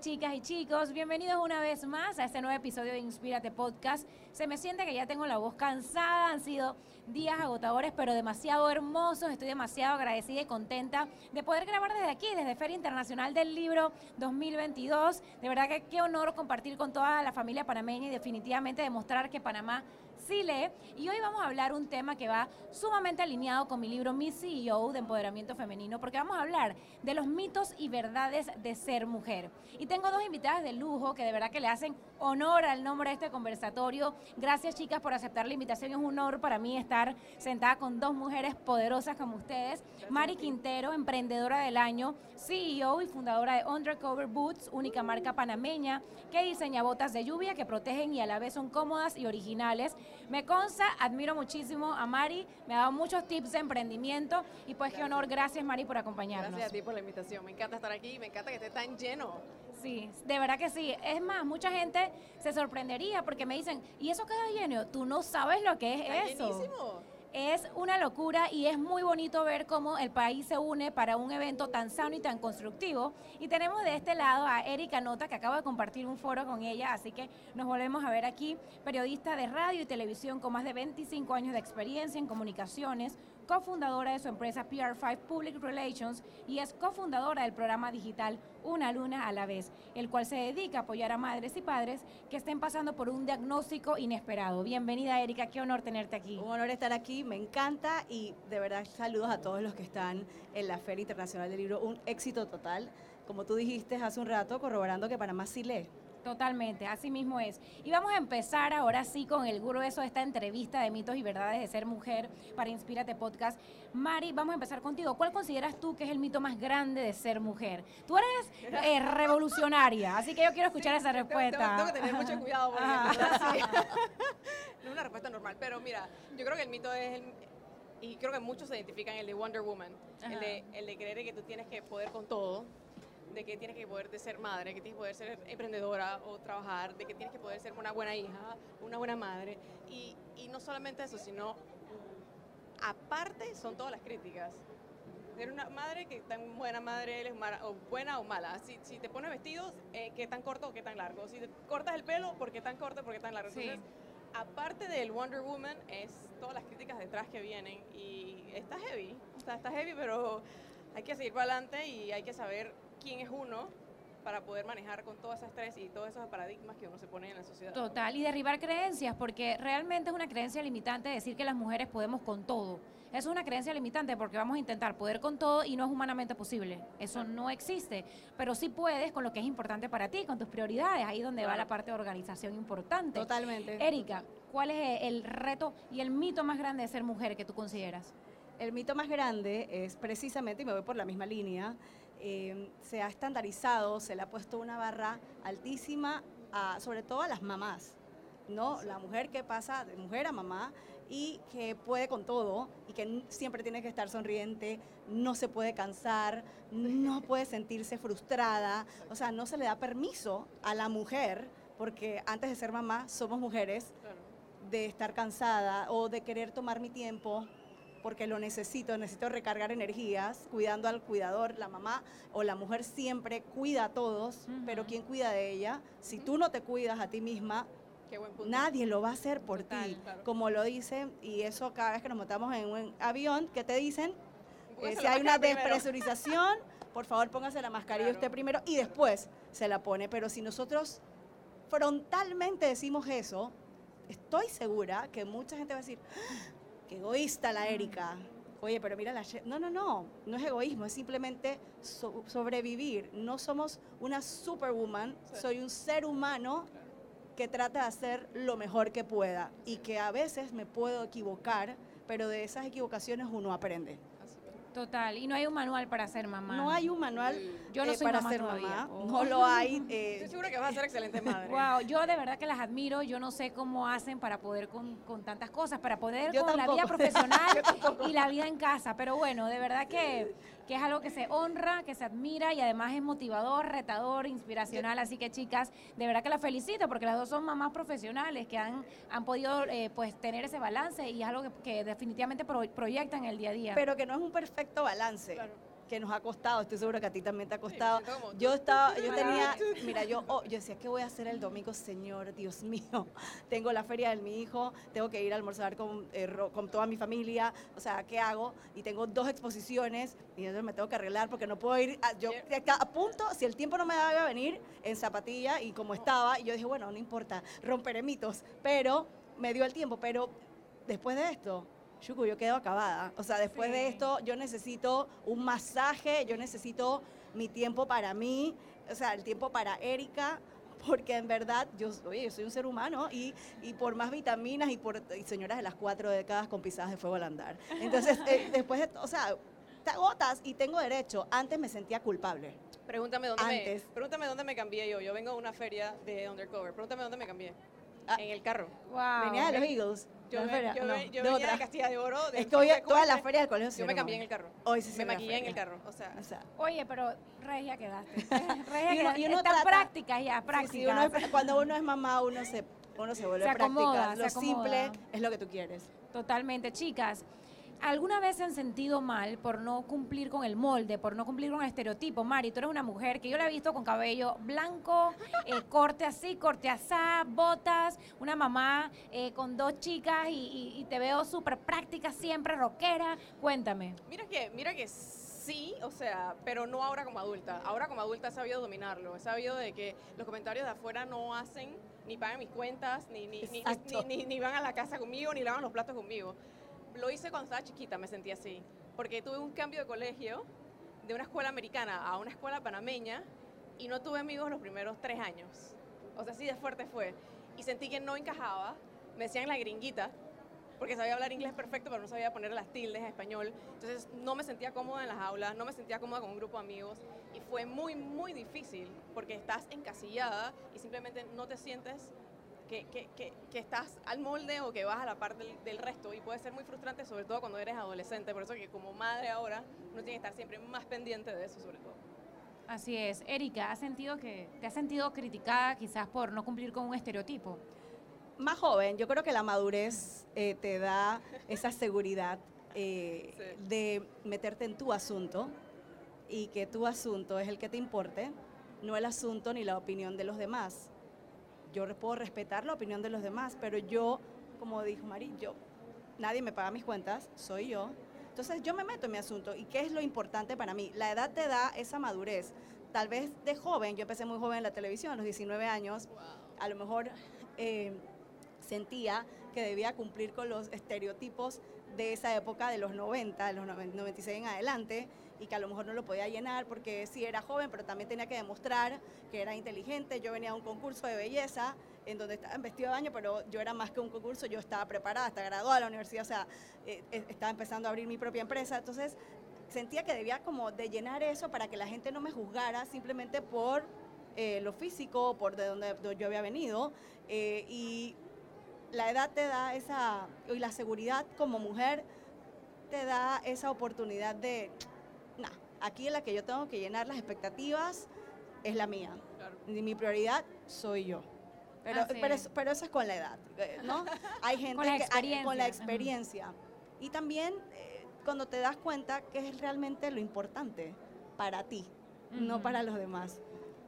Chicas y chicos, bienvenidos una vez más a este nuevo episodio de Inspírate Podcast. Se me siente que ya tengo la voz cansada, han sido días agotadores pero demasiado hermosos, estoy demasiado agradecida y contenta de poder grabar desde aquí, desde Feria Internacional del Libro 2022. De verdad que qué honor compartir con toda la familia panameña y definitivamente demostrar que Panamá sí lee. Y hoy vamos a hablar un tema que va sumamente alineado con mi libro Mi CEO de Empoderamiento Femenino, porque vamos a hablar de los mitos y verdades de ser mujer. Y tengo dos invitadas de lujo que de verdad que le hacen honor al nombre de este conversatorio. Gracias chicas por aceptar la invitación. Es un honor para mí estar sentada con dos mujeres poderosas como ustedes. Mari Quintero, emprendedora del año, CEO y fundadora de Undercover Boots, única marca panameña que diseña botas de lluvia que protegen y a la vez son cómodas y originales. Me consta, admiro muchísimo a Mari, me ha dado muchos tips de emprendimiento y pues qué honor, gracias Mari por acompañarnos. Gracias a ti por la invitación, me encanta estar aquí, me encanta que esté tan lleno. Sí, de verdad que sí. Es más, mucha gente se sorprendería porque me dicen, ¿y eso queda lleno? Tú no sabes lo que es Está eso. llenísimo. Es una locura y es muy bonito ver cómo el país se une para un evento tan sano y tan constructivo. Y tenemos de este lado a Erika Nota, que acabo de compartir un foro con ella, así que nos volvemos a ver aquí. Periodista de radio y televisión con más de 25 años de experiencia en comunicaciones, cofundadora de su empresa PR5 Public Relations y es cofundadora del programa digital Una Luna a la vez, el cual se dedica a apoyar a madres y padres que estén pasando por un diagnóstico inesperado. Bienvenida Erika, qué honor tenerte aquí. Un honor estar aquí, me encanta y de verdad saludos a todos los que están en la Feria Internacional del Libro. Un éxito total, como tú dijiste hace un rato, corroborando que Panamá sí lee. Totalmente, así mismo es. Y vamos a empezar ahora sí con el grueso de esta entrevista de mitos y verdades de ser mujer para Inspírate Podcast. Mari, vamos a empezar contigo. ¿Cuál consideras tú que es el mito más grande de ser mujer? Tú eres eh, revolucionaria, así que yo quiero escuchar esa Tengo- respuesta. Tengo, tengo que tener mucho cuidado porque sí. no es una respuesta normal, pero mira, yo creo que el mito es el, y creo que muchos se identifican el de Wonder Woman, el de, el de creer que tú tienes que poder con todo, de que tienes que poder de ser madre, que tienes que poder ser emprendedora o trabajar, de que tienes que poder ser una buena hija, una buena madre, y, y no solamente eso, sino aparte son todas las críticas. Ser una madre, que tan buena madre eres, o buena o mala. Si, si te pones vestidos, eh, qué tan corto o qué tan largo. Si te cortas el pelo, ¿por qué tan corto o por qué tan largo? Sí. Entonces, aparte del Wonder Woman, es todas las críticas detrás que vienen. Y está heavy, o sea, está heavy, pero hay que seguir para adelante y hay que saber quién es uno para poder manejar con todo ese estrés y todos esos paradigmas que uno se pone en la sociedad. Total, y derribar creencias, porque realmente es una creencia limitante decir que las mujeres podemos con todo. Es una creencia limitante porque vamos a intentar poder con todo y no es humanamente posible. Eso no existe. Pero sí puedes con lo que es importante para ti, con tus prioridades. Ahí donde va la parte de organización importante. Totalmente. Erika, ¿cuál es el reto y el mito más grande de ser mujer que tú consideras? El mito más grande es precisamente, y me voy por la misma línea, eh, se ha estandarizado, se le ha puesto una barra altísima, a, sobre todo a las mamás, ¿no? La mujer que pasa de mujer a mamá y que puede con todo y que siempre tiene que estar sonriente, no se puede cansar, no puede sentirse frustrada, o sea, no se le da permiso a la mujer, porque antes de ser mamá somos mujeres, de estar cansada o de querer tomar mi tiempo porque lo necesito, necesito recargar energías, cuidando al cuidador, la mamá o la mujer siempre cuida a todos, pero ¿quién cuida de ella? Si tú no te cuidas a ti misma, Qué buen punto. nadie lo va a hacer por Total, ti, claro. como lo dicen, y eso cada vez que nos montamos en un avión, ¿qué te dicen? Eh, si hay una despresurización, por favor póngase la mascarilla Claro. usted primero y después se la pone. Pero si nosotros frontalmente decimos eso, estoy segura que mucha gente va a decir, "Ah, qué egoísta la Erika. Oye, pero mira la... She-". No, no, no, no es egoísmo, es simplemente so- sobrevivir. No somos una superwoman, soy un ser humano que trata de hacer lo mejor que pueda y que a veces me puedo equivocar, pero de esas equivocaciones uno aprende. Total, y no hay un manual para ser mamá. No hay un manual Yo no eh, soy para mamá ser todavía. mamá, Oh. no lo hay. eh, Estoy segura que vas a ser excelente madre. Wow, yo de verdad que las admiro, yo no sé cómo hacen para poder con, con tantas cosas, para poder Yo con la vida profesional y la vida en casa, pero bueno, de verdad que, que es algo que se honra, que se admira y además es motivador, retador, inspiracional, así que chicas, de verdad que las felicito porque las dos son mamás profesionales que han, han podido eh, pues tener ese balance y es algo que, que definitivamente pro- proyectan el día a día. pero que no es un perfecto balance. Claro. Que nos ha costado, estoy segura que a ti también te ha costado. yo estaba, yo tenía, mira, yo, oh, yo decía, ¿qué voy a hacer el domingo, señor? Dios mío, tengo la feria de mi hijo, tengo que ir a almorzar con, eh, con toda mi familia, o sea, ¿qué hago? Y tengo dos exposiciones y entonces me tengo que arreglar porque no puedo ir, a, yo a punto, si el tiempo no me daba a venir en zapatilla y como estaba, y yo dije, bueno, no importa, romperé mitos, pero me dio el tiempo, pero después de esto, Shuku, yo quedo acabada. O sea, después de esto, yo necesito un masaje, yo necesito mi tiempo para mí, o sea, el tiempo para Erika, porque en verdad yo, oye, yo soy un ser humano y, y por más vitaminas y por y señoras de las cuatro décadas con pisadas de fuego al andar. Entonces, eh, después de, o sea, te agotas y tengo derecho. Antes me sentía culpable. Pregúntame dónde, Antes. me, pregúntame dónde me cambié yo. Yo vengo de una feria de undercover. Pregúntame dónde me cambié. Ah. En el carro. Wow. Venía de los Eagles. Yo, ve- feria, yo, no, ve- yo de venía otra. de Castilla de Oro. de Es que hoy de toda la Corte. feria del colegio Yo me cambié en el carro. Hoy sí se Me maquillé en el carro. O sea, O sea, Oye, pero regia quedaste. Regia Y uno- quedaste. y uno trata- prácticas ya, Sí, prácticas. sí, uno es- cuando uno es mamá, uno se, uno se vuelve Se acomoda, práctica. Lo simple es lo que tú quieres. Totalmente, chicas. ¿Alguna vez se han sentido mal por no cumplir con el molde, por no cumplir con el estereotipo? Mari, tú eres una mujer que yo la he visto con cabello blanco, eh, corte así, corte asá, botas, una mamá eh, con dos chicas y, y- y te veo súper práctica siempre, rockera. Cuéntame. Mira que, mira que sí, o sea, pero no ahora como adulta. Ahora como adulta he sabido dominarlo. He sabido de que los comentarios de afuera no hacen, ni pagan mis cuentas, ni, ni, ni, Exacto. ni, ni- ni van a la casa conmigo, ni lavan los platos conmigo. Lo hice cuando estaba chiquita, me sentí así. Porque tuve un cambio de colegio de una escuela americana a una escuela panameña y no tuve amigos los primeros tres años. O sea, así de fuerte fue. Y sentí que no encajaba. Me decían la gringuita, porque sabía hablar inglés perfecto, pero no sabía poner las tildes en español. Entonces no me sentía cómoda en las aulas, no me sentía cómoda con un grupo de amigos y fue muy, muy difícil porque estás encasillada y simplemente no te sientes que, que- que- que estás al molde o que vas a la par del, del resto y puede ser muy frustrante, sobre todo cuando eres adolescente. Por eso que como madre ahora uno tiene que estar siempre más pendiente de eso, sobre todo. Así es. Erika, ¿has sentido que te has sentido criticada quizás por no cumplir con un estereotipo? Más joven, yo creo que la madurez eh, te da esa seguridad eh, Sí. de meterte en tu asunto y que tu asunto es el que te importe, no el asunto ni la opinión de los demás. Yo puedo respetar la opinión de los demás, pero yo, como dijo Mari, yo, nadie me paga mis cuentas, soy yo. Entonces yo me meto en mi asunto. ¿Y qué es lo importante para mí? La edad te da esa madurez. Tal vez de joven, yo empecé muy joven en la televisión, a los 19 años, a lo mejor eh, sentía que debía cumplir con los estereotipos de esa época de los 90, de los 90, 96 en adelante, y que a lo mejor no lo podía llenar porque sí era joven, pero también tenía que demostrar que era inteligente. Yo venía a un concurso de belleza en donde estaba en vestido de baño, pero yo era más que un concurso, yo estaba preparada, hasta graduada de la universidad, o sea, eh, eh, estaba empezando a abrir mi propia empresa, entonces sentía que debía como de llenar eso para que la gente no me juzgara simplemente por eh, lo físico, por de donde de yo había venido, y la edad te da esa, y la seguridad como mujer te da esa oportunidad de, aquí la que yo tengo que llenar las expectativas es la mía. Claro. Mi prioridad soy yo. Pero, Así pero, es. eso, pero eso es con la edad, eh, ¿no? Hay gente Con la que hay- con la experiencia, ajá. experiencia. Y también eh, cuando te das cuenta que es realmente lo importante para ti, no para los demás,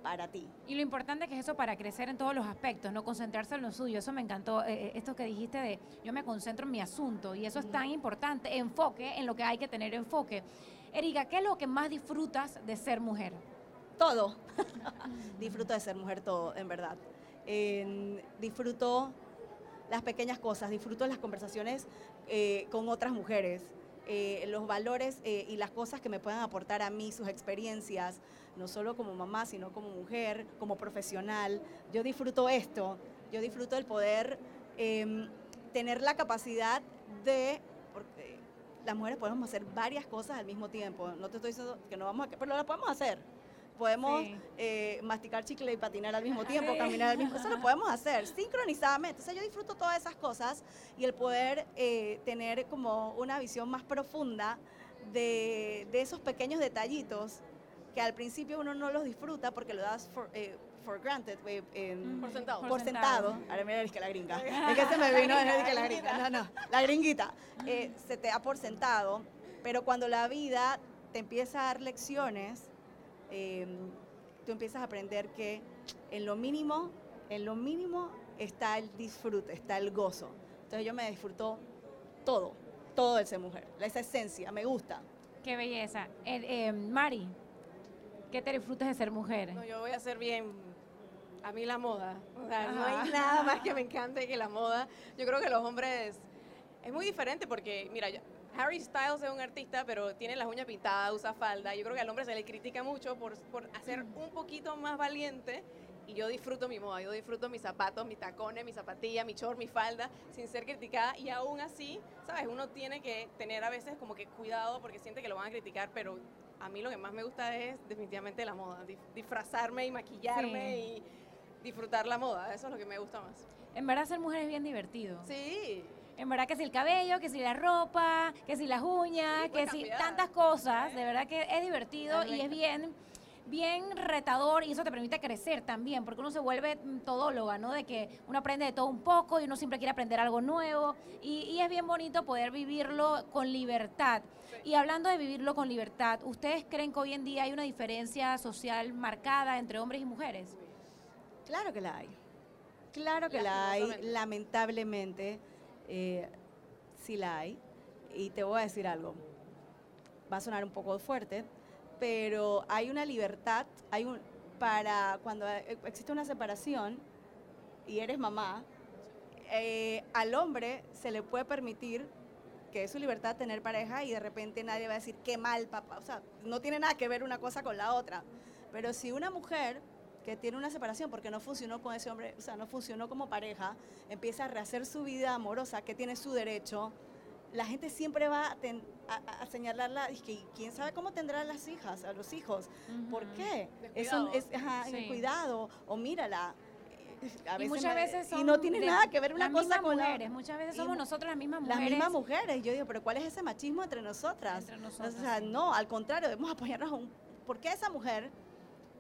para ti. Y lo importante que es eso para crecer en todos los aspectos, no concentrarse en lo suyo. Eso me encantó, eh, eh, esto que dijiste de yo me concentro en mi asunto y eso es tan importante, enfoque en lo que hay que tener enfoque. Erika, ¿qué es lo que más disfrutas de ser mujer? Todo. disfruto de ser mujer todo, en verdad. Disfruto las pequeñas cosas, disfruto las conversaciones eh, con otras mujeres, eh, los valores eh, y las cosas que me puedan aportar a mí, sus experiencias, no solo como mamá, sino como mujer, como profesional. Yo disfruto esto, yo disfruto el poder em, tener la capacidad de, las mujeres podemos hacer varias cosas al mismo tiempo, no te estoy diciendo que no vamos a, pero las podemos hacer. Podemos Sí. eh, masticar chicle y patinar al mismo tiempo, Sí. caminar al mismo Eso lo podemos hacer sincronizadamente. O sea, yo disfruto todas esas cosas y el poder eh, tener como una visión más profunda de, de esos pequeños detallitos que al principio uno no los disfruta porque lo das for, eh, for granted, en- Por sentado. Por sentado. Ahora mira, es que la gringa. Es que se me vino, es que la gringa. No, no, la gringuita. Eh, se te da por sentado, pero cuando la vida te empieza a dar lecciones, eh, tú empiezas a aprender que en lo mínimo, en lo mínimo está el disfrute, está el gozo. Entonces yo me disfruto todo, todo de ser mujer, esa esencia, me gusta. Qué belleza. Eh, eh, Mari, ¿qué te disfrutas de ser mujer? No, yo voy a ser bien. A mí la moda. O sea, no hay nada más que me encante que la moda. Yo creo que los hombres. Es muy diferente porque, mira, Harry Styles es un artista, pero tiene las uñas pintadas, usa falda. Yo creo que al hombre se le critica mucho por, por hacer un poquito más valiente. Y yo disfruto mi moda, yo disfruto mis zapatos, mis tacones, mis zapatillas, mi short, mi falda, sin ser criticada. Y aún así, ¿sabes? Uno tiene que tener a veces como que cuidado porque siente que lo van a criticar, pero a mí lo que más me gusta es definitivamente la moda, disfrazarme y maquillarme y disfrutar la moda, eso es lo que me gusta más. En verdad ser mujer es bien divertido. Sí, En verdad que si el cabello, que si la ropa, que si las uñas, Sí, que si tantas cosas, de verdad que es divertido y es bien bien retador y eso te permite crecer también, porque uno se vuelve mm, todóloga, ¿no? De que uno aprende de todo un poco y uno siempre quiere aprender algo nuevo y, y es bien bonito poder vivirlo con libertad. Y hablando de vivirlo con libertad, ¿ustedes creen que hoy en día hay una diferencia social marcada entre hombres y mujeres? Claro que la hay. Claro que la hay. Lamentablemente, eh, sí la hay. Y te voy a decir algo. Va a sonar un poco fuerte, pero hay una libertad, hay un para cuando existe una separación y eres mamá, eh, al hombre se le puede permitir que es su libertad tener pareja y de repente nadie va a decir qué mal papá, o sea, no tiene nada que ver una cosa con la otra. Pero si una mujer que tiene una separación porque no funcionó con ese hombre, o sea, no funcionó como pareja, empieza a rehacer su vida amorosa, que tiene su derecho, la gente siempre va a, ten- a- a señalarla, y que quién sabe cómo tendrán las hijas, a los hijos. ¿Por Ujú. qué? Eso es ajá, Sí. cuidado, o mírala. A y muchas me- veces son y no tiene de nada que ver una las cosa con la mujeres, muchas veces somos nosotras las mismas las mujeres. mismas mujeres. Yo digo, pero ¿cuál es ese machismo entre nosotras? Entre nosotras, o sea, no, al contrario, debemos apoyarnos a un... ¿Por qué esa mujer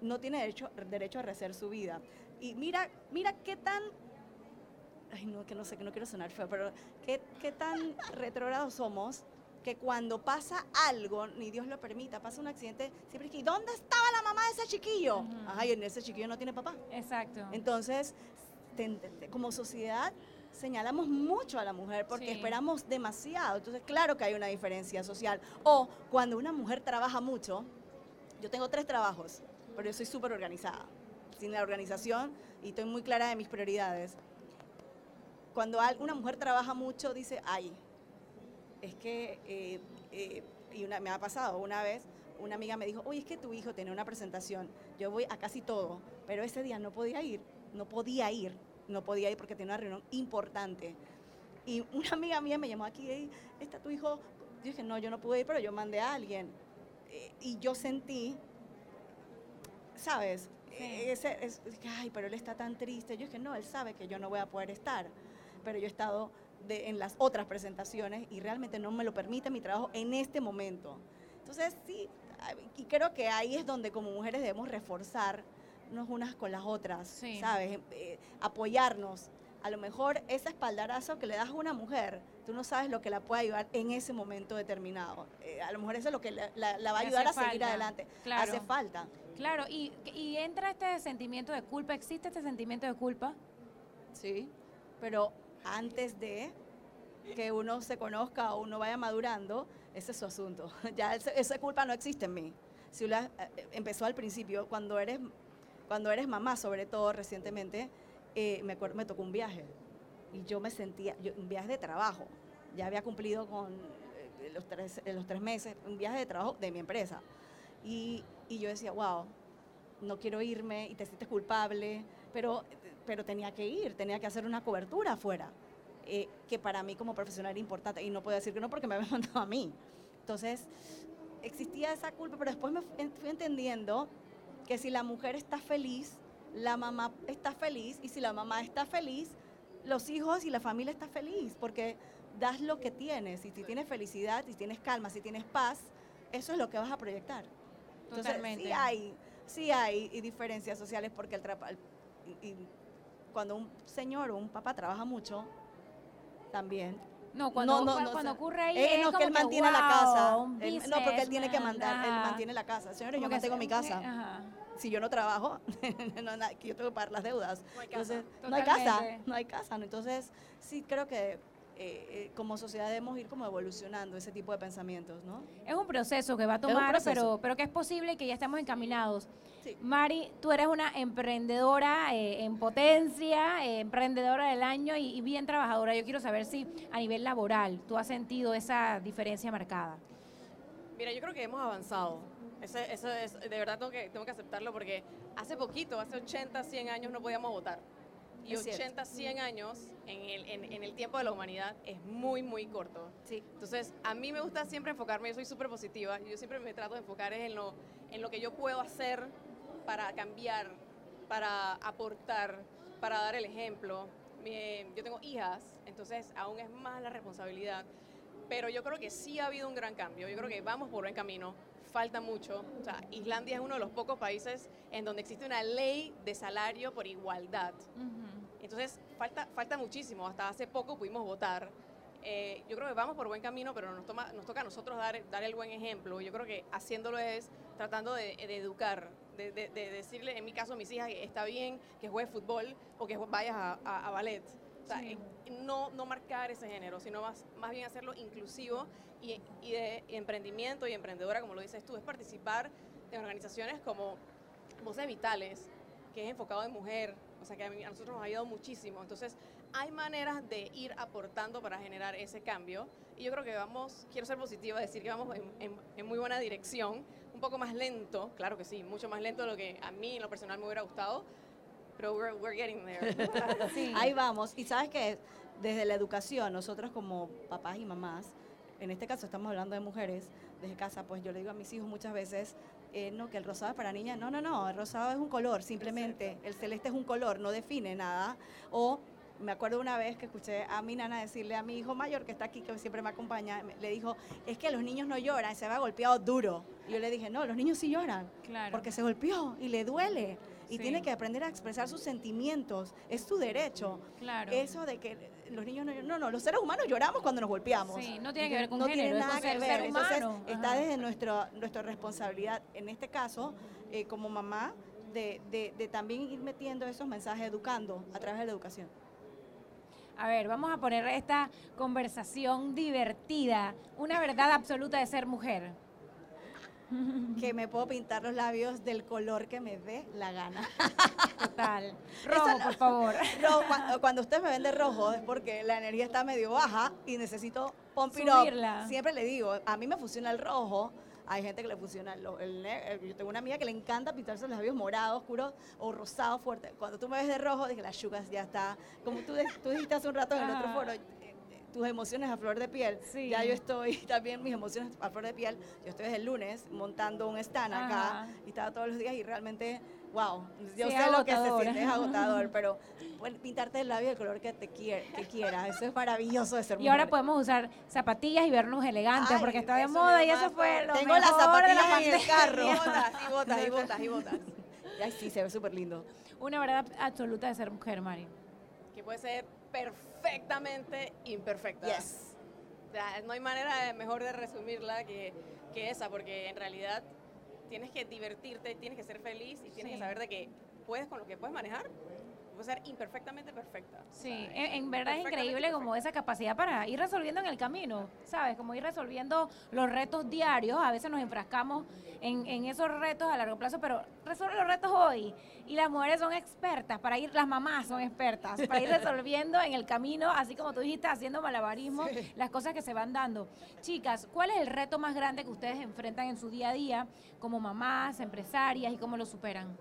no tiene derecho, derecho a rehacer su vida? Y mira, mira qué tan... Ay, no, que no sé, que no quiero sonar feo, pero qué, qué tan retrógrados somos que cuando pasa algo, ni Dios lo permita, pasa un accidente, siempre es que, ¿y dónde estaba la mamá de ese chiquillo? Ay, en ese chiquillo no tiene papá. Exacto. Entonces, como sociedad señalamos mucho a la mujer porque Sí. esperamos demasiado. Entonces, claro que hay una diferencia social. O cuando una mujer trabaja mucho, yo tengo tres trabajos, pero yo soy súper organizada. Sin la organización y estoy muy clara de mis prioridades. Cuando una mujer trabaja mucho, dice, ay, es que, eh, eh, y me ha pasado una vez, una amiga me dijo, oye, es que tu hijo tiene una presentación, yo voy a casi todo, pero ese día no podía ir, no podía ir, no podía ir porque tenía una reunión importante. Y una amiga mía me llamó aquí, "Ey, ¿está tu hijo? Yo dije, no, yo no pude ir, pero yo mandé a alguien. Eh, y yo sentí, ¿sabes? Eh, Ese, es, es que, ay, pero él está tan triste. Yo dije, no, él sabe que yo no voy a poder estar. Pero yo he estado de- en las otras presentaciones y realmente no me lo permite mi trabajo en este momento. Entonces, sí, y creo que ahí es donde como mujeres debemos reforzarnos unas con las otras, Sí. ¿sabes? Eh, apoyarnos. A lo mejor ese espaldarazo que le das a una mujer, tú no sabes lo que la puede ayudar en ese momento determinado. Eh, a lo mejor eso es lo que la, la- la va a ayudar a seguir falta, adelante. claro. Hace falta. Claro, y, y entra este sentimiento de culpa, ¿existe este sentimiento de culpa? Sí, pero antes de que uno se conozca o uno vaya madurando, ese es su asunto. Ya ese- esa culpa no existe en mí. Si la, eh, empezó al principio, cuando eres, cuando eres mamá, sobre todo recientemente, eh, me, acuerdo- me tocó un viaje y yo me sentía, yo- un viaje de trabajo. Ya había cumplido con eh, los, tres, eh, los tres meses, un viaje de trabajo de mi empresa. Y, y yo decía, wow, no quiero irme y te sientes culpable, pero, pero tenía que ir, tenía que hacer una cobertura afuera, eh, que para mí como profesional era importante y no puedo decir que no porque me había mandado a mí. Entonces, existía esa culpa, pero después me fu- fui entendiendo que si la mujer está feliz, la mamá está feliz y si la mamá está feliz, los hijos y la familia está feliz, porque das lo que tienes y si tienes felicidad, si tienes calma, si tienes paz, eso es lo que vas a proyectar. Entonces, Totalmente. sí hay, sí hay y diferencias sociales porque el trapa- el- y- cuando un señor o un papá trabaja mucho, también No, cuando, no, no, cuando o sea, ocurre ahí eh, es no, que como él mantiene la wow, casa. un Él- no, porque él tiene que mandar, él mantiene la casa. Señores, Como yo que mantengo mi casa. Ajá. Si yo no trabajo, no, na- que yo tengo que pagar las deudas. No hay casa. Entonces, no hay casa, no hay casa. ¿no? Entonces, sí creo que eh, eh, como sociedad debemos ir como evolucionando ese tipo de pensamientos, ¿no? Es un proceso que va a tomar, pero, pero que es posible y que ya estamos encaminados. Sí. Mari, tú eres una emprendedora eh, en potencia, eh, emprendedora del año y, y bien trabajadora. Yo quiero saber si a nivel laboral tú has sentido esa diferencia marcada. Mira, yo creo que hemos avanzado. Eso, eso es, de verdad tengo que, tengo que aceptarlo porque hace poquito, hace 80, 100 años no podíamos votar. Y Es cierto. 80, 100 años en el, en, en el tiempo de la humanidad es muy, muy corto. Sí. Entonces, a mí me gusta siempre enfocarme, yo soy súper positiva, yo siempre me trato de enfocar en lo, en lo que yo puedo hacer para cambiar, para aportar, para dar el ejemplo. Yo tengo hijas, entonces aún es más la responsabilidad, pero yo creo que sí ha habido un gran cambio, yo creo que vamos por buen camino, falta mucho. O sea, Islandia es uno de los pocos países en donde existe una ley de salario por igualdad. Entonces, falta, falta muchísimo. Hasta hace poco pudimos votar. Eh, yo creo que vamos por buen camino, pero nos, toma, nos toca a nosotros dar, dar el buen ejemplo. Yo creo que haciéndolo es tratando de, de educar, de, de- de decirle, en mi caso a mis hijas, que está bien que juegues fútbol o que vayas a, a- a ballet. Sea, Sí. no, no marcar ese género, sino más, más bien hacerlo inclusivo y, y de y emprendimiento y emprendedora, como lo dices tú, es participar en organizaciones como Voces Vitales, que es enfocado en mujer, o sea que a, mí- a nosotros nos ha ayudado muchísimo. Entonces, hay maneras de ir aportando para generar ese cambio. Y yo creo que vamos, quiero ser positiva, decir que vamos en, en- en muy buena dirección, un poco más lento, claro que sí, mucho más lento de lo que a mí en lo personal me hubiera gustado, pero we're, we're getting there. Sí. Ahí vamos. Y sabes que desde la educación, nosotros como papás y mamás, en este caso estamos hablando de mujeres, desde casa, pues yo le digo a mis hijos muchas veces, eh, no, que el rosado es para niñas. No, no, no, el rosado es un color, simplemente. El celeste es un color, no define nada. O me acuerdo una vez que escuché a mi nana decirle a mi hijo mayor, que está aquí, que siempre me acompaña, me- le dijo, es que los niños no lloran, se va golpeado duro. Y yo le dije, no, los niños sí lloran, Claro. porque se golpeó y le duele. Y Sí. tiene que aprender a expresar sus sentimientos, es su derecho. Claro. Eso de que los niños no, no, no, los seres humanos lloramos cuando nos golpeamos. Sí, no tiene que ver con no género, tiene nada que ver. Entonces, está desde nuestro, nuestra responsabilidad, en este caso, eh, como mamá, de, de- de también ir metiendo esos mensajes, educando a través de la educación. A ver, vamos a poner esta conversación divertida. Una verdad absoluta de ser mujer. Que me puedo pintar los labios del color que me dé la gana. Total. Rojo, por favor. Rojo, cuando, cuando usted me vende rojo es porque la energía está medio baja y necesito. Subirla. Siempre le digo, a mí me funciona el rojo. Hay gente que le funciona el, el negro. Yo tengo una amiga que le encanta pintarse los labios morados, oscuros o rosados fuertes. Cuando tú me ves de rojo, dije, las chugas ya está. Como tú, tú dijiste hace un rato en el otro Ajá. foro, tus emociones a flor de piel. Sí. Ya yo estoy también, mis emociones a flor de piel. Yo estoy desde el lunes montando un stand acá Ajá. y estaba todos los días y realmente, wow, yo Sí, sé lo que se agotador. siente, es agotador, pero bueno, pintarte el labio del color que te que quieras, eso es maravilloso de ser Y ahora mujer. podemos usar zapatillas y vernos elegantes Ay, porque está de moda y eso fue lo Tengo las mejor de la zapatillas en el carro. botas, y botas, y botas, y botas. Ay, sí, se ve súper lindo. Una verdad absoluta de ser mujer, Mari. Que puede ser perfectamente imperfecta. Yes. O sea, no hay manera mejor de resumirla que, que esa, porque en realidad tienes que divertirte, tienes que ser feliz y tienes Sí. que saber de que puedes con lo que puedes manejar, ser imperfectamente perfecta. O Sí, sea, en, en verdad es increíble como esa capacidad para ir resolviendo en el camino, ¿sabes? Como ir resolviendo los retos diarios. A veces nos enfrascamos en, en esos retos a largo plazo, pero resuelve los retos hoy. Y las mujeres son expertas para ir, las mamás son expertas para ir resolviendo en el camino, así como tú dijiste, haciendo malabarismo, las cosas que se van dando. Chicas, ¿cuál es el reto más grande que ustedes enfrentan en su día a día como mamás, empresarias y cómo lo superan?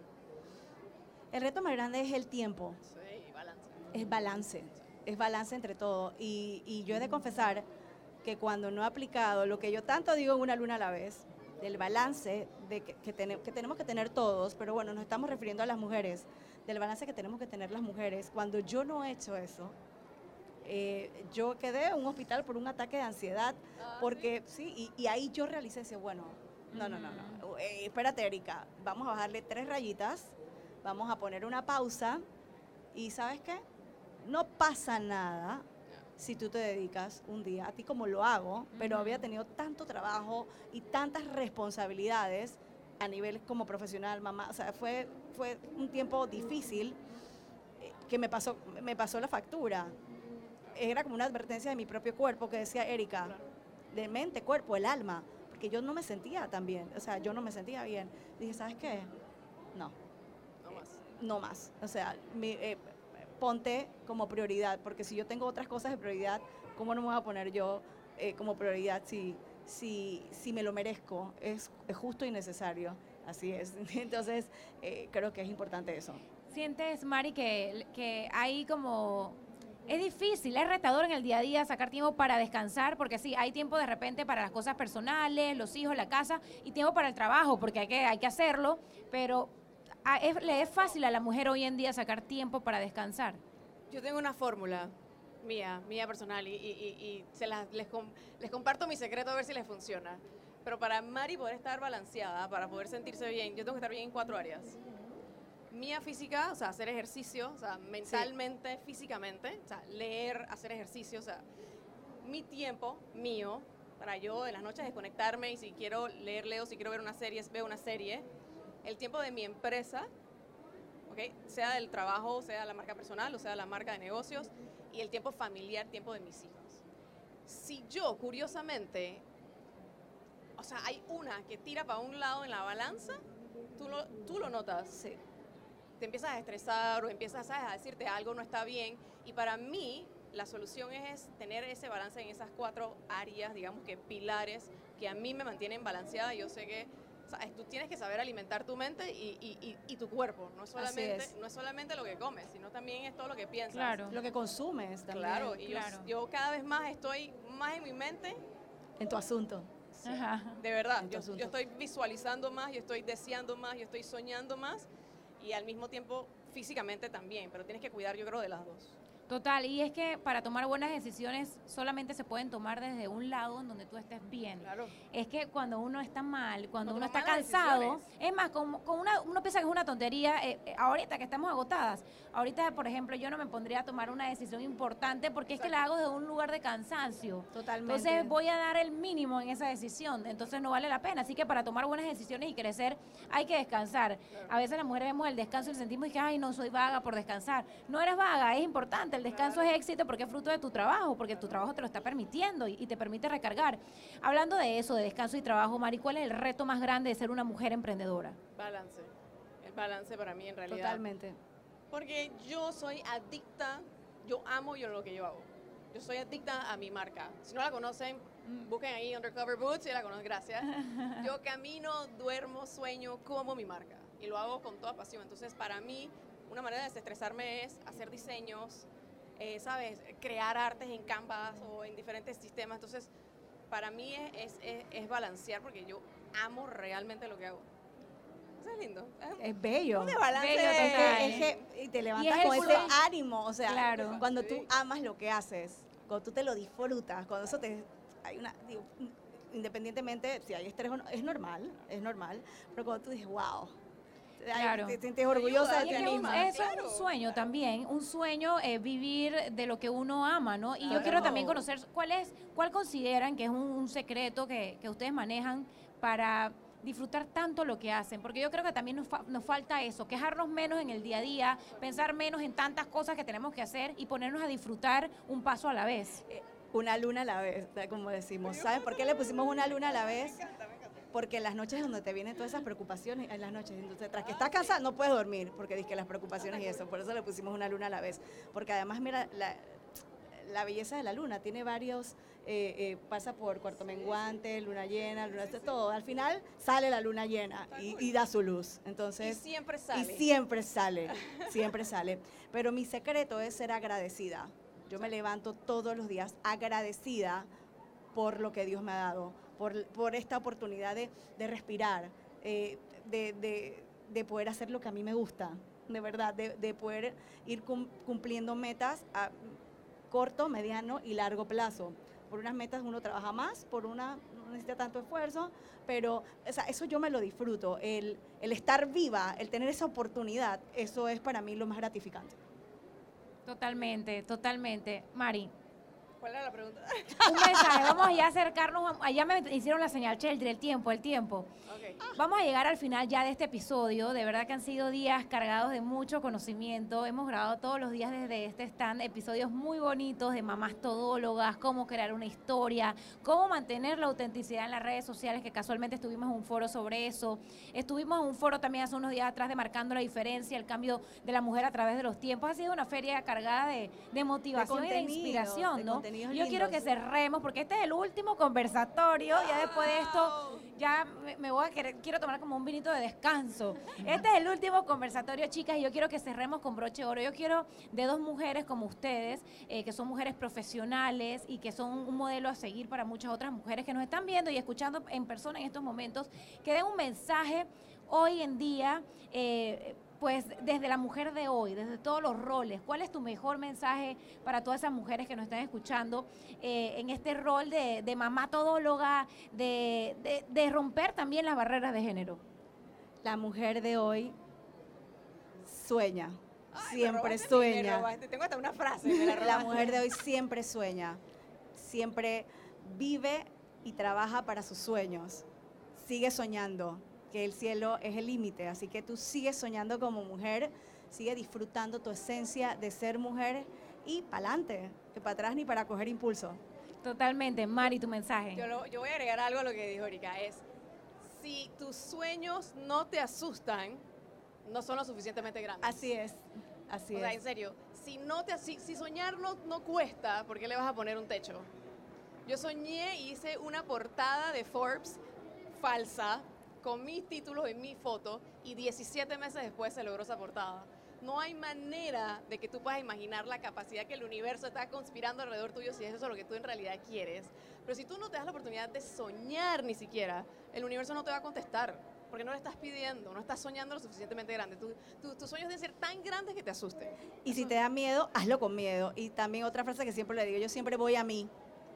El reto más grande es el tiempo, Sí, balance. es balance, es balance entre todo. Y, y yo he de confesar que cuando no he aplicado lo que yo tanto digo en una luna a la vez, del balance de que, que tene- que tenemos que tener todos, pero bueno, nos estamos refiriendo a las mujeres, del balance que tenemos que tener las mujeres, cuando yo no he hecho eso, eh, yo quedé en un hospital por un ataque de ansiedad, porque sí, y, y ahí yo realicé ese, bueno, no, no, no, no, eh, espérate Erika, vamos a bajarle tres rayitas, vamos a poner una pausa y ¿sabes qué? No pasa nada si tú te dedicas un día a ti como lo hago, pero había tenido tanto trabajo y tantas responsabilidades a nivel como profesional, mamá, o sea, fue, fue un tiempo difícil eh, que me pasó, me pasó la factura. Era como una advertencia de mi propio cuerpo que decía, Erika, de mente, cuerpo, el alma, porque yo no me sentía tan bien, o sea, yo no me sentía bien. Dije, ¿sabes qué? No, No más. O sea, mi- eh, ponte como prioridad, porque si yo tengo otras cosas de prioridad, ¿cómo no me voy a poner yo eh, como prioridad si, si, si me lo merezco? Es, es justo y necesario. Así es. Entonces, eh, creo que es importante eso. ¿Sientes, Mari, que, que hay como... Es difícil, es retador en el día a día sacar tiempo para descansar, porque sí, hay tiempo de repente para las cosas personales, los hijos, la casa, y tiempo para el trabajo, porque hay que, hay que hacerlo, pero a- es- le es fácil a la mujer hoy en día sacar tiempo para descansar. Yo tengo una fórmula mía, mía personal, y, y- y- se las, les, com- les comparto mi secreto a ver si les funciona. Pero para Mari poder estar balanceada, para poder sentirse bien, yo tengo que estar bien en cuatro áreas. Mía física, o sea, hacer ejercicio, o sea, mentalmente, físicamente, o sea, leer, hacer ejercicio, o sea, mi tiempo mío, para yo en las noches desconectarme y si quiero leer, leo, si quiero ver una serie, veo una serie. El tiempo de mi empresa, ¿ok? sea del trabajo, sea la marca personal o sea la marca de negocios, y el tiempo familiar, tiempo de mis hijos. Si yo, curiosamente, o sea, hay una que tira para un lado en la balanza, tú lo, tú lo notas. Sí. Te empiezas a estresar o empiezas ¿sabes? a decirte algo no está bien. Y para mí, la solución es tener ese balance en esas cuatro áreas, digamos que pilares, que a mí me mantienen balanceada. Yo sé que ¿sabes? tú tienes que saber alimentar tu mente y, y- y- y tu cuerpo. No es, solamente, es. no es solamente lo que comes, sino también es todo lo que piensas. Claro. Lo que consumes también. Claro, y yo- Claro. Yo, cada vez más estoy más en mi mente, En tu asunto. Ajá. de verdad. Yo, asunto. yo estoy visualizando más, yo estoy deseando más, yo estoy soñando más y al mismo tiempo físicamente también, pero tienes que cuidar yo creo de las dos. Total, y es que para tomar buenas decisiones solamente se pueden tomar desde un lado en donde tú estés bien. Claro. Es que cuando uno está mal, cuando No uno está cansado, decisiones. es más, como, con una, uno piensa que es una tontería, eh, eh, ahorita que estamos agotadas, ahorita, por ejemplo, yo no me pondría a tomar una decisión importante porque es que la hago desde un lugar de cansancio. Totalmente. Entonces voy a dar el mínimo en esa decisión, entonces no vale la pena. Así que para tomar buenas decisiones y crecer hay que descansar. A veces las mujeres vemos el descanso y sentimos que, ay, no soy vaga por descansar. No eres vaga, es importante. El descanso es éxito porque es fruto de tu trabajo, porque tu trabajo te lo está permitiendo y, y te permite recargar. Hablando de eso, de descanso y trabajo, Mari, ¿cuál es el reto más grande de ser una mujer emprendedora? Balance. El balance para mí en realidad. Totalmente. Porque yo soy adicta, yo amo yo lo que yo hago. Yo soy adicta a mi marca. Si no la conocen, busquen ahí Undercover Boots y la conocen, gracias. Yo camino, duermo, sueño, como mi marca. Y lo hago con toda pasión. Entonces, para mí, una manera de desestresarme es hacer diseños, eh, ¿sabes? Crear artes en Canvas o en diferentes sistemas. Entonces, para mí es, es- es- es balancear porque yo amo realmente lo que hago. Eso es lindo. Es bello. un balance. Bello Es total. que, es que- y te levantas es con ese ánimo, o sea, Claro. cuando tú amas lo que haces, cuando tú te lo disfrutas, cuando eso te hay una digo, independientemente si hay estrés o no, es normal, es normal, pero cuando tú dices, "Wow." Claro. Te sientes orgullosa de ti misma. eso es un sueño también, un sueño eh, vivir de lo que uno ama, ¿no? Y yo quiero también conocer cuál es, cuál consideran que es un, un secreto que, que ustedes manejan para disfrutar tanto lo que hacen, porque yo creo que también nos, fa- nos falta eso, quejarnos menos en el día a día, pensar menos en tantas cosas que tenemos que hacer y ponernos a disfrutar un paso a la vez. Una luna a la vez, como decimos. ¿Sabes por qué le pusimos una luna a la vez? Porque en las noches es donde te vienen todas esas preocupaciones, en las noches, entonces tras que estás cansada no puedes dormir, porque dices que las preocupaciones y eso, por eso le pusimos una luna a la vez. Porque además, mira, la, la belleza de la luna tiene varios, eh, eh, pasa por cuarto menguante, luna llena, luna, todo. Al final sale la luna llena y, y da su luz. Y Entonces, siempre y sale. siempre sale, siempre sale. Pero mi secreto es ser agradecida. Yo me levanto todos los días agradecida por lo que Dios me ha dado, por, esta oportunidad de, respirar, eh, de, de- de poder hacer lo que a mí me gusta, de verdad, de, de poder ir cum- cumpliendo metas a corto, mediano y largo plazo. Por unas metas uno trabaja más, por una no necesita tanto esfuerzo, pero eso yo me lo disfruto. El, el estar viva, el tener esa oportunidad, eso es para mí lo más gratificante. Totalmente, totalmente. Mari, ¿Cuál era la pregunta? Un mensaje, vamos ya a acercarnos, allá me hicieron la señal, Cheldre, el tiempo, el tiempo. Vamos a llegar al final ya de este episodio. De verdad que han sido días cargados de mucho conocimiento. Hemos grabado todos los días desde este stand episodios muy bonitos de mamás todólogas, cómo crear una historia, cómo mantener la autenticidad en las redes sociales, que casualmente estuvimos en un foro sobre eso. Estuvimos en un foro también hace unos días atrás de Marcando la Diferencia, el cambio de la mujer a través de los tiempos. Ha sido una feria cargada de, de motivación y de inspiración, de ¿no? Contenidos Yo quiero que cerremos, porque este es el último conversatorio. Ya después de esto ya me, me voy a querer, quiero tomar como un vinito de descanso. Este es el último conversatorio, chicas, y yo quiero que cerremos con broche de oro. Yo quiero de dos mujeres como ustedes, eh, que son mujeres profesionales y que son un modelo a seguir para muchas otras mujeres que nos están viendo y escuchando en persona en estos momentos, que den un mensaje hoy en día. eh, pues desde la mujer de hoy, desde todos los roles, ¿cuál es tu mejor mensaje para todas esas mujeres que nos están escuchando eh, en este rol de, de mamá todóloga, de, de- de romper también las barreras de género? La mujer de hoy sueña, Ay, siempre sueña. Tengo hasta una frase. me la La mujer de hoy siempre sueña, siempre vive y trabaja para sus sueños. Sigue soñando, que el cielo es el límite, así que tú sigues soñando como mujer, sigue disfrutando tu esencia de ser mujer y pa'lante, que para atrás ni para coger impulso. Totalmente. Mari, tu mensaje. Yo, lo- yo voy a agregar algo a lo que dijo Erika. Es, si tus sueños no te asustan, no son lo suficientemente grandes. Así es, así o sea, en es. serio, si, no te, si, si soñar no, no cuesta, ¿por qué le vas a poner un techo? Yo soñé y hice una portada de Forbes falsa con mis títulos y mi foto y 17 meses después se logró esa portada. No hay manera de que tú puedas imaginar la capacidad que el universo está conspirando alrededor tuyo si es eso lo que tú en realidad quieres. Pero si tú no te das la oportunidad de soñar ni siquiera, el universo no te va a contestar. Porque no le estás pidiendo, no estás soñando lo suficientemente grande. Tu- tu- tus sueños deben ser tan grandes que te asusten. Y si te da miedo, hazlo con miedo. Y también otra frase que siempre le digo, yo siempre voy a mí.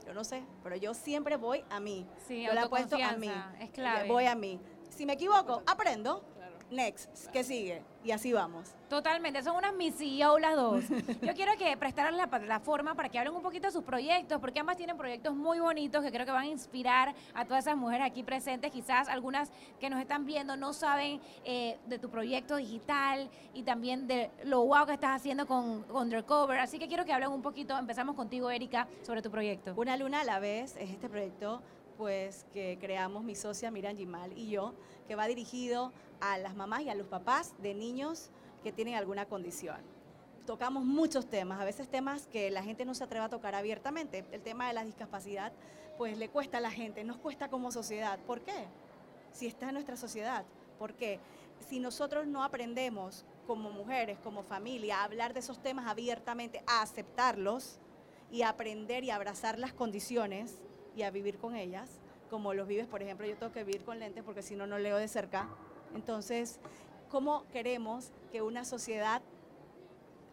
Yo no sé, pero yo siempre voy a mí. Sí, yo la apuesto a mí. es clave. Voy a mí. Si me equivoco, aprendo. Claro. Next, ¿qué sigue? Y así vamos. Totalmente, son unas Miss CEO las dos. Yo quiero que prestaran la plataforma para que hablen un poquito de sus proyectos, porque ambas tienen proyectos muy bonitos que creo que van a inspirar a todas esas mujeres aquí presentes. Quizás algunas que nos están viendo no saben eh, de tu proyecto digital y también de lo guau que estás haciendo con Undercover. Así que quiero que hablen un poquito. Empezamos contigo, Erika, sobre tu proyecto. Una luna a la vez es este proyecto pues que creamos mi socia Miriam Gimal y yo, que va dirigido a las mamás y a los papás de niños que tienen alguna condición. Tocamos muchos temas, a veces temas que la gente no se atreve a tocar abiertamente. El tema de la discapacidad, pues le cuesta a la gente, nos cuesta como sociedad. ¿Por qué? Si está en nuestra sociedad. ¿Por qué? Si nosotros no aprendemos como mujeres, como familia, a hablar de esos temas abiertamente, a aceptarlos y a aprender y abrazar las condiciones y a vivir con ellas, como los vives, por ejemplo, yo tengo que vivir con lentes porque si no, no leo de cerca. Entonces, ¿cómo queremos que una sociedad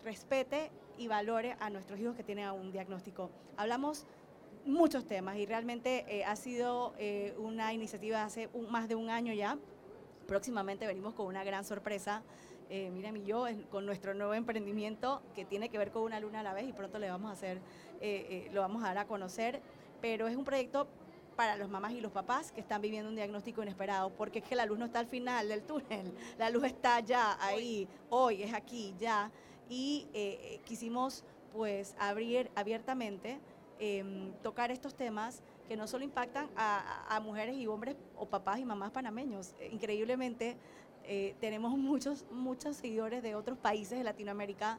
respete y valore a nuestros hijos que tienen un diagnóstico? Hablamos muchos temas y realmente eh, ha sido eh, una iniciativa hace un- más de un año ya. Próximamente venimos con una gran sorpresa. Eh, Miriam y yo con nuestro nuevo emprendimiento que tiene que ver con una luna a la vez y pronto le vamos a hacer, eh, eh, lo vamos a dar a conocer, pero es un proyecto para los mamás y los papás que están viviendo un diagnóstico inesperado, porque es que la luz no está al final del túnel, la luz está ya ahí, hoy, es aquí, ya, y eh, eh, quisimos pues abrir abiertamente, em, tocar estos temas que no solo impactan a, a- mujeres y hombres o papás y mamás panameños, Eh, increíblemente tenemos muchos, muchos seguidores de otros países de Latinoamérica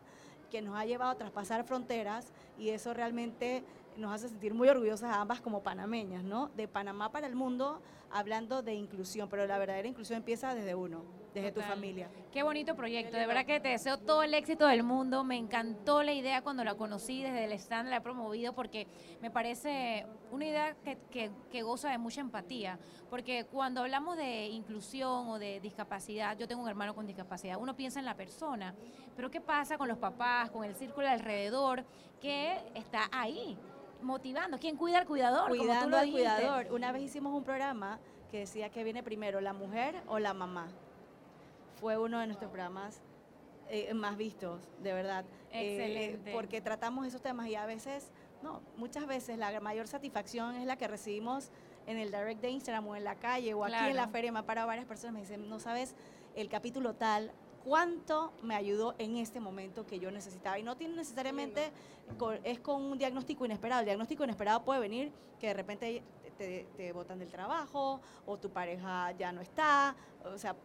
que nos ha llevado a traspasar fronteras y eso realmente nos hace sentir muy orgullosas a ambas como panameñas, ¿no? De Panamá para el mundo, hablando de inclusión, pero la verdadera inclusión empieza desde uno, desde tu familia. Qué bonito proyecto, de verdad que te deseo todo el éxito del mundo. Me encantó la idea cuando la conocí, desde el stand la he promovido porque me parece una idea que, que- que goza de mucha empatía. Porque cuando hablamos de inclusión o de discapacidad, yo tengo un hermano con discapacidad, uno piensa en la persona, pero ¿qué pasa con los papás, con el círculo alrededor que está ahí? Motivando, ¿quién cuida al cuidador? Como tú Cuidando lo al dijiste. cuidador. Una vez hicimos un programa que decía que viene primero, la mujer o la mamá. Fue uno de nuestros programas eh, más vistos, de verdad. Eh, Excelente. porque tratamos esos temas y a veces No, muchas veces la mayor satisfacción es la que recibimos en el direct de Instagram o en la calle o aquí en la feria. Me ha parado varias personas me dicen, no sabes el capítulo tal, cuánto me ayudó en este momento que yo necesitaba. Y no tiene necesariamente, es con un diagnóstico inesperado. El diagnóstico inesperado puede venir que de repente te, te botan del trabajo o tu pareja ya no está. O sea,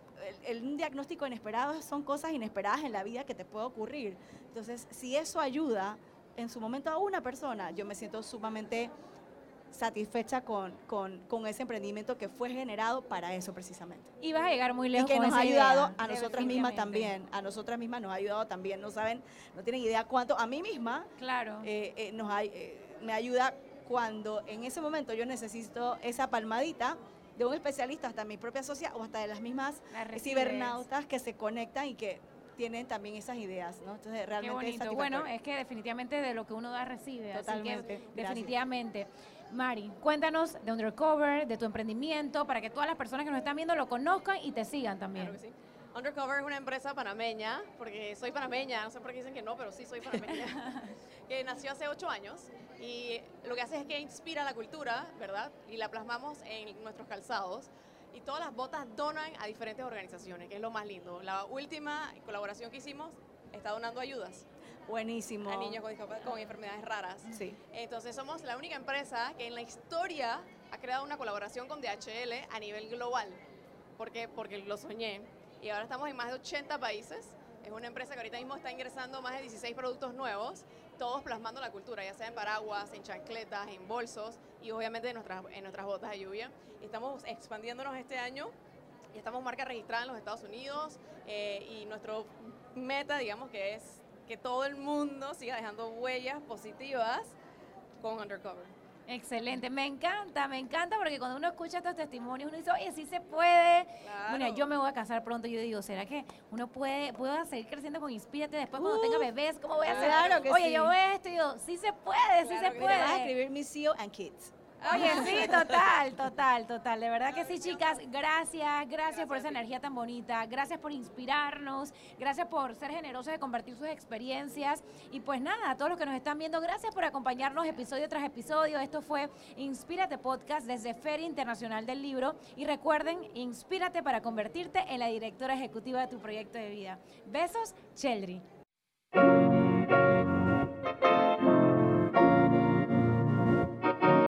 el, diagnóstico inesperado son cosas inesperadas en la vida que te puede ocurrir. Entonces, si eso ayuda en su momento a una persona, yo me siento sumamente satisfecha con, con, con ese emprendimiento que fue generado para eso precisamente. Y vas a llegar muy Y lejos que con nos ha ayudado idea, a nosotras mismas definitivamente. también, a nosotras mismas nos ha ayudado también, no saben, no tienen idea cuánto, a mí misma Claro. eh, eh, nos eh, me ayuda cuando en ese momento yo necesito esa palmadita de un especialista, hasta mi propia socia o hasta de las mismas La cibernautas que se conectan y que tienen también esas ideas, ¿no? Entonces Qué realmente es bonito. Bueno, satisfactorio. es que definitivamente de lo que uno da recibe. Totalmente, Así que gracias. Mari, cuéntanos de Undercover, de tu emprendimiento, para que todas las personas que nos están viendo lo conozcan y te sigan también. Claro que sí. Undercover es una empresa panameña, porque soy panameña, no sé por qué dicen que no, pero sí soy panameña, que nació hace ocho años y lo que hace es que inspira la cultura, ¿verdad? Y la plasmamos en nuestros calzados. Y todas las botas donan a diferentes organizaciones, que es lo más lindo. La última colaboración que hicimos está donando ayudas Buenísimo. a niños con, enfermedades raras. Sí. Entonces somos la única empresa que en la historia ha creado una colaboración con DHL a nivel global. ¿Por qué? Porque lo soñé. Y ahora estamos en más de 80 países. Es una empresa que ahorita mismo está ingresando más de 16 productos nuevos, todos plasmando la cultura, ya sea en paraguas, en chancletas, en bolsos y obviamente en nuestras, en nuestras botas de lluvia. Estamos expandiéndonos este año y estamos marca registrada en los Estados Unidos eh, y nuestro meta, digamos, que es que todo el mundo siga dejando huellas positivas con Undercover. Excelente, me encanta, me encanta porque cuando uno escucha estos testimonios uno dice, oye, sí se puede. Bueno, Claro. yo me voy a casar pronto yo digo, ¿será que uno puede, puedo seguir creciendo con Inspírate después cuando tenga bebés? ¿Cómo voy a hacer? Claro que oye, sí. yo veo esto y digo, sí se puede, sí se vas a puede. escribir Miss CEO and Kids. Oye, sí, total, total, total. De verdad que sí, chicas. Gracias, gracias, por esa energía tan bonita. Gracias por inspirarnos. Gracias por ser generosos de compartir sus experiencias. Y pues nada, a todos los que nos están viendo, gracias por acompañarnos episodio tras episodio. Esto fue Inspírate Podcast desde Feria Internacional del Libro. Y recuerden, inspírate para convertirte en la directora ejecutiva de tu proyecto de vida. Besos, Cheldry.